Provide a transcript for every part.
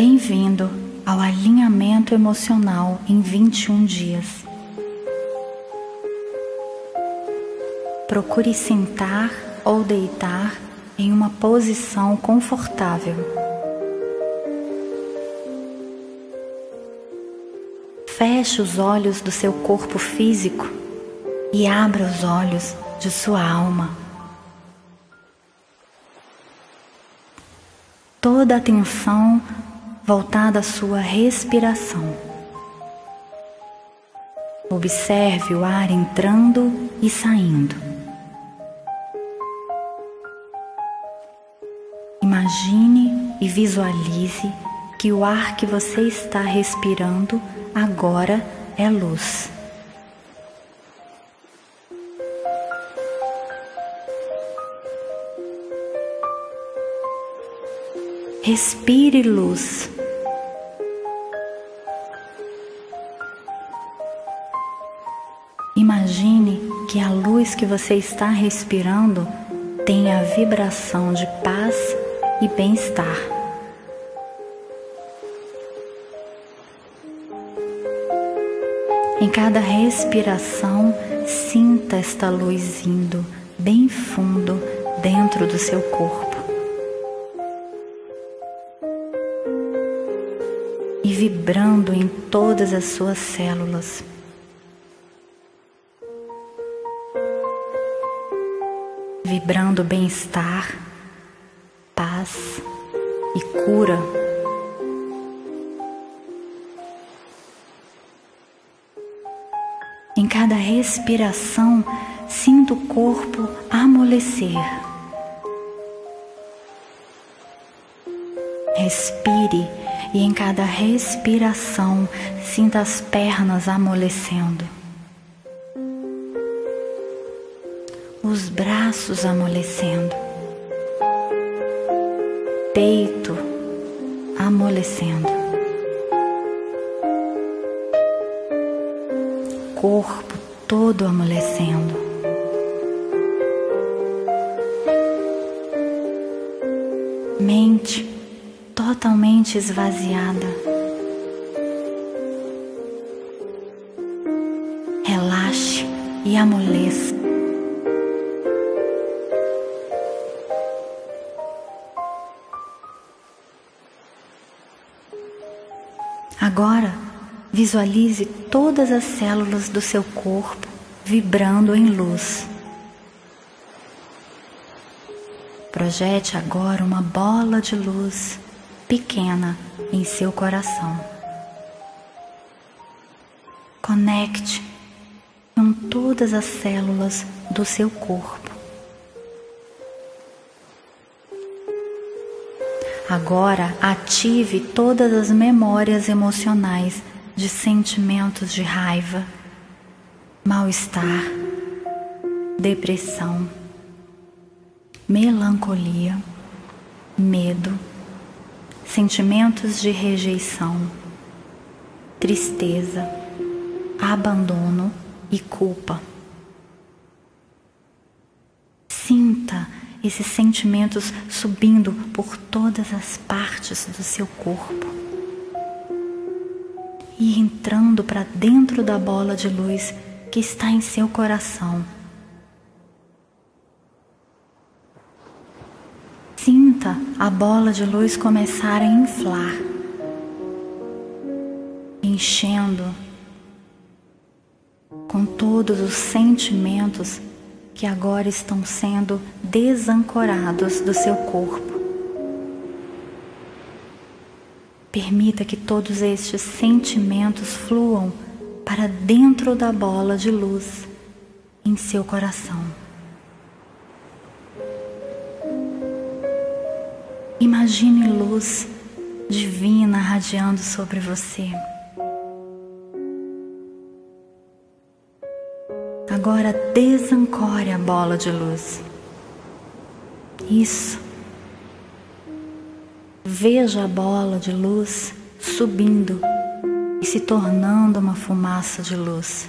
Bem-vindo ao alinhamento emocional em 21 dias. Procure sentar ou deitar em uma posição confortável. Feche os olhos do seu corpo físico e abra os olhos de sua alma. Toda atenção voltada à sua respiração. Observe o ar entrando e saindo. Imagine e visualize que o ar que você está respirando agora é luz. Respire luz. Que você está respirando tem a vibração de paz e bem-estar. Em cada respiração, sinta esta luz indo bem fundo dentro do seu corpo. E vibrando em todas as suas células. Vibrando bem-estar, paz e cura. Em cada respiração, sinta o corpo amolecer. Respire e em cada respiração, sinta as pernas amolecendo. Os braços amolecendo. Peito amolecendo. corpo todo amolecendo. Mente totalmente esvaziada. Agora, Visualize todas as células do seu corpo vibrando em luz. Projete agora uma bola de luz pequena em seu coração. Conecte com todas as células do seu corpo. Agora ative todas as memórias emocionais de sentimentos de raiva, mal-estar, depressão, melancolia, medo, sentimentos de rejeição, tristeza, abandono e culpa. Sinta esses sentimentos subindo por todas as partes do seu corpo e entrando para dentro da bola de luz que está em seu coração. Sinta a bola de luz começar a inflar, enchendo com todos os sentimentos que agora estão sendo desancorados do seu corpo. Permita que todos estes sentimentos fluam para dentro da bola de luz em seu coração. Imagine luz divina radiando sobre você. Agora desancore a bola de luz. Isso. Veja a bola de luz subindo e se tornando uma fumaça de luz,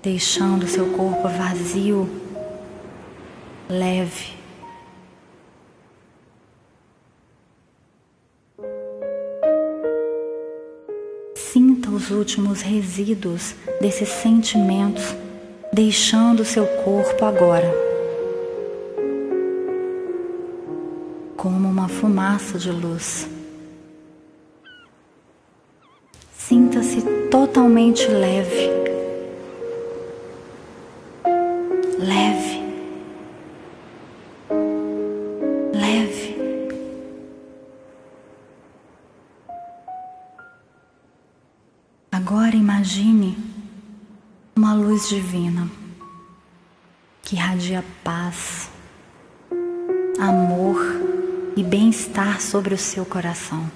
deixando seu corpo vazio, leve. Os últimos resíduos desses sentimentos deixando seu corpo agora. Como uma fumaça de luz. Sinta-se totalmente leve. Agora imagine uma luz divina que irradia paz, amor e bem-estar sobre o seu coração.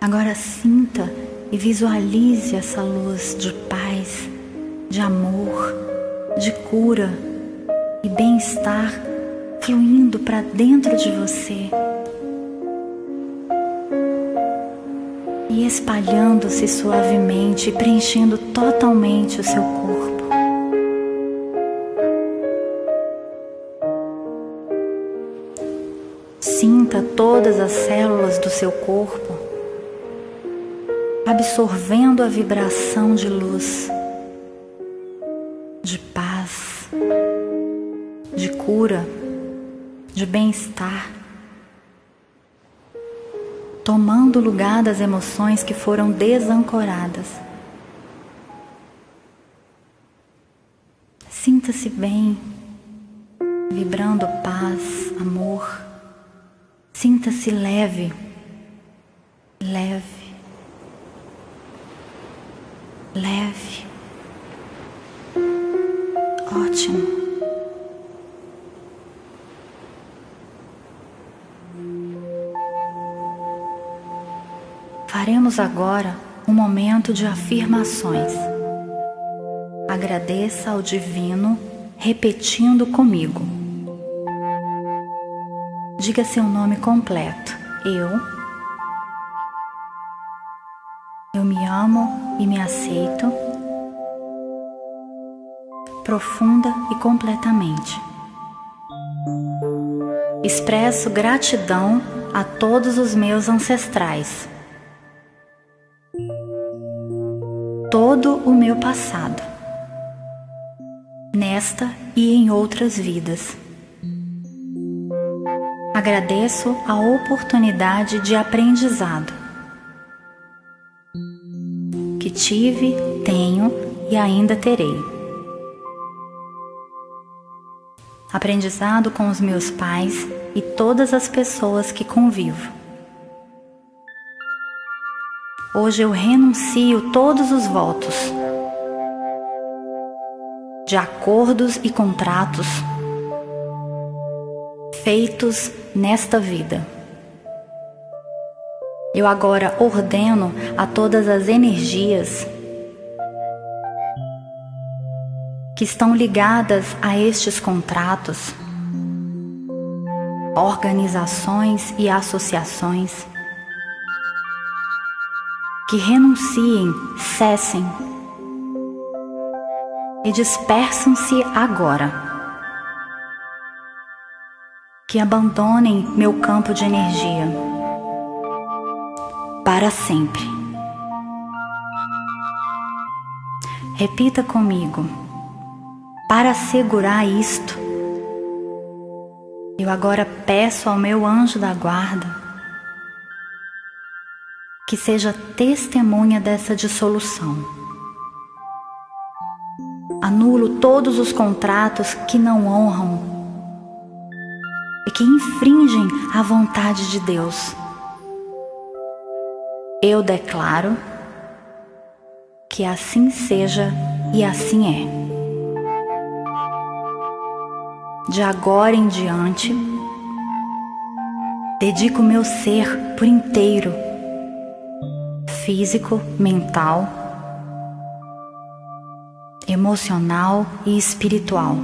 Agora sinta e visualize essa luz de paz, de amor, de cura e bem-estar fluindo para dentro de você e espalhando-se suavemente, preenchendo totalmente o seu corpo. Sinta todas as células do seu corpo absorvendo a vibração de luz, de paz, de cura, de bem-estar, tomando lugar das emoções que foram desancoradas. Sinta-se bem, vibrando paz, amor. Sinta-se leve, leve leve. Faremos agora um momento de afirmações. Agradeça ao Divino repetindo comigo. Diga seu nome completo. Eu eu me amo e me aceito profunda e completamente. Expresso gratidão a todos os meus ancestrais, todo o meu passado, nesta e em outras vidas. Agradeço a oportunidade de aprendizado que tive, tenho e ainda terei. Aprendizado com os meus pais e todas as pessoas que convivo. Hoje eu renuncio todos os votos de acordos e contratos feitos nesta vida. Eu agora ordeno a todas as energias que estão ligadas a estes contratos, organizações e associações que renunciem, cessem e dispersam-se agora. Que abandonem meu campo de energia para sempre. Repita comigo. Para assegurar isto, eu agora peço ao meu anjo da guarda que seja testemunha dessa dissolução. Anulo todos os contratos que não honram e que infringem a vontade de Deus eu declaro que assim seja e assim é. De agora em diante, dedico meu ser por inteiro, físico, mental, emocional e espiritual.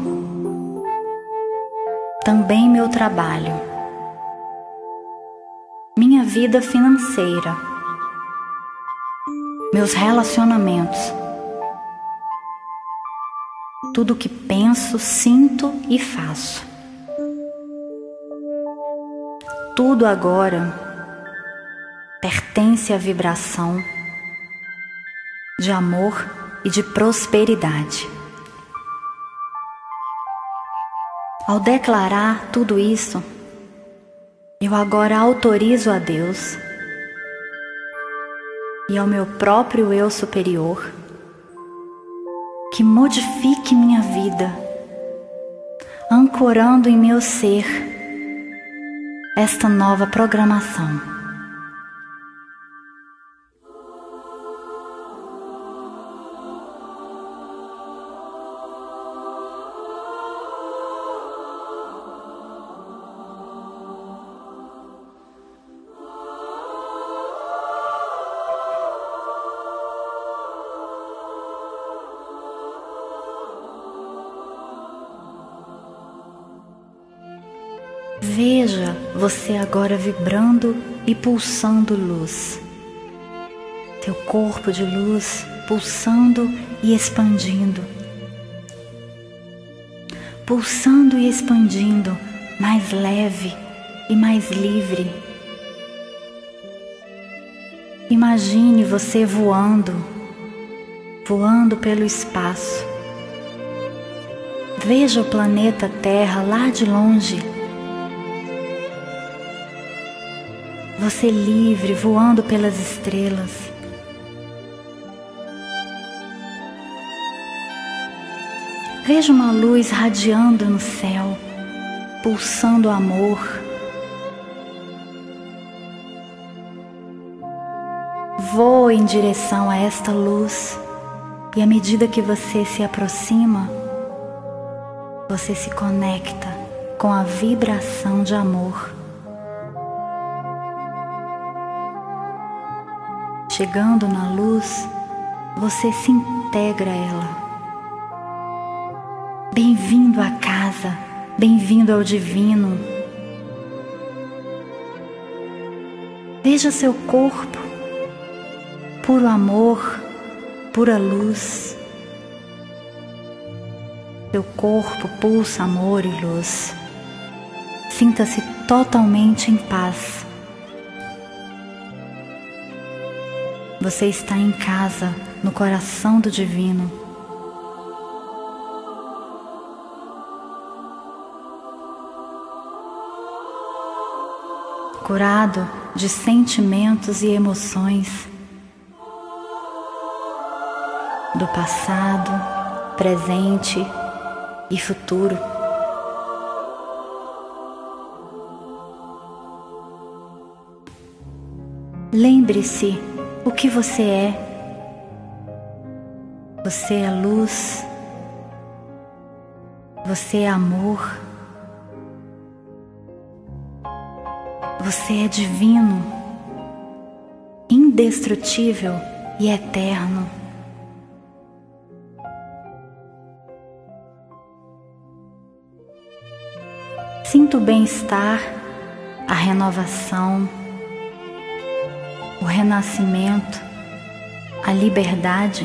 Também meu trabalho, minha vida financeira meus relacionamentos, tudo que penso, sinto e faço. tudo agora pertence à vibração de amor e de prosperidade. Ao declarar tudo isso, eu agora autorizo a Deus e ao meu próprio eu superior que modifique minha vida, ancorando em meu ser esta nova programação. Veja você agora vibrando e pulsando luz. Teu corpo de luz pulsando e expandindo. Pulsando e expandindo, mais leve e mais livre. Imagine você voando, voando pelo espaço. Veja o planeta Terra lá de longe você livre voando pelas estrelas. Veja uma luz radiando no céu, pulsando amor. Voe em direção a esta luz e à medida que você se aproxima, você se conecta com a vibração de amor. Chegando na luz, você se integra a ela. Bem-vindo à casa, bem-vindo ao divino. Veja seu corpo, puro amor, pura luz. Seu corpo pulsa amor e luz. Sinta-se totalmente em paz. Você está em casa, no coração do Divino. Curado de sentimentos e emoções do passado, presente e futuro. Lembre-se o que você é. Você é luz, você é amor, você é divino, indestrutível e eterno. Sinto bem-estar, a renovação, renascimento, a liberdade.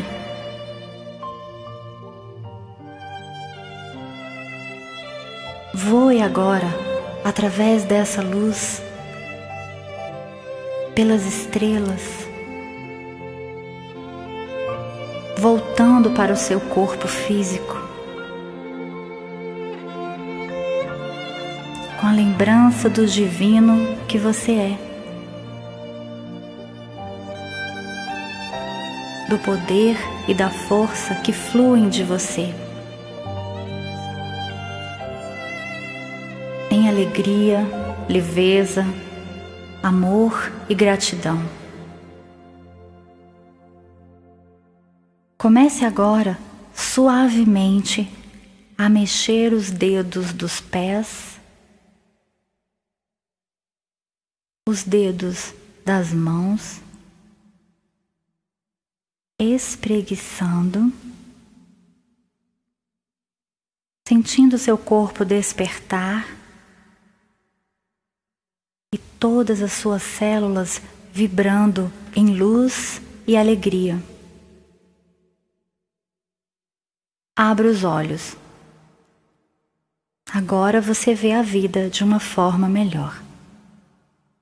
Voe agora através dessa luz, pelas estrelas, voltando para o seu corpo físico, com a lembrança do divino que você é. Do poder e da força que fluem de você. Em alegria, leveza, amor e gratidão. Comece agora suavemente a mexer os dedos dos pés, os dedos das mãos espreguiçando, sentindo seu corpo despertar e todas as suas células vibrando em luz e alegria. Abra os olhos. Agora você vê a vida de uma forma melhor.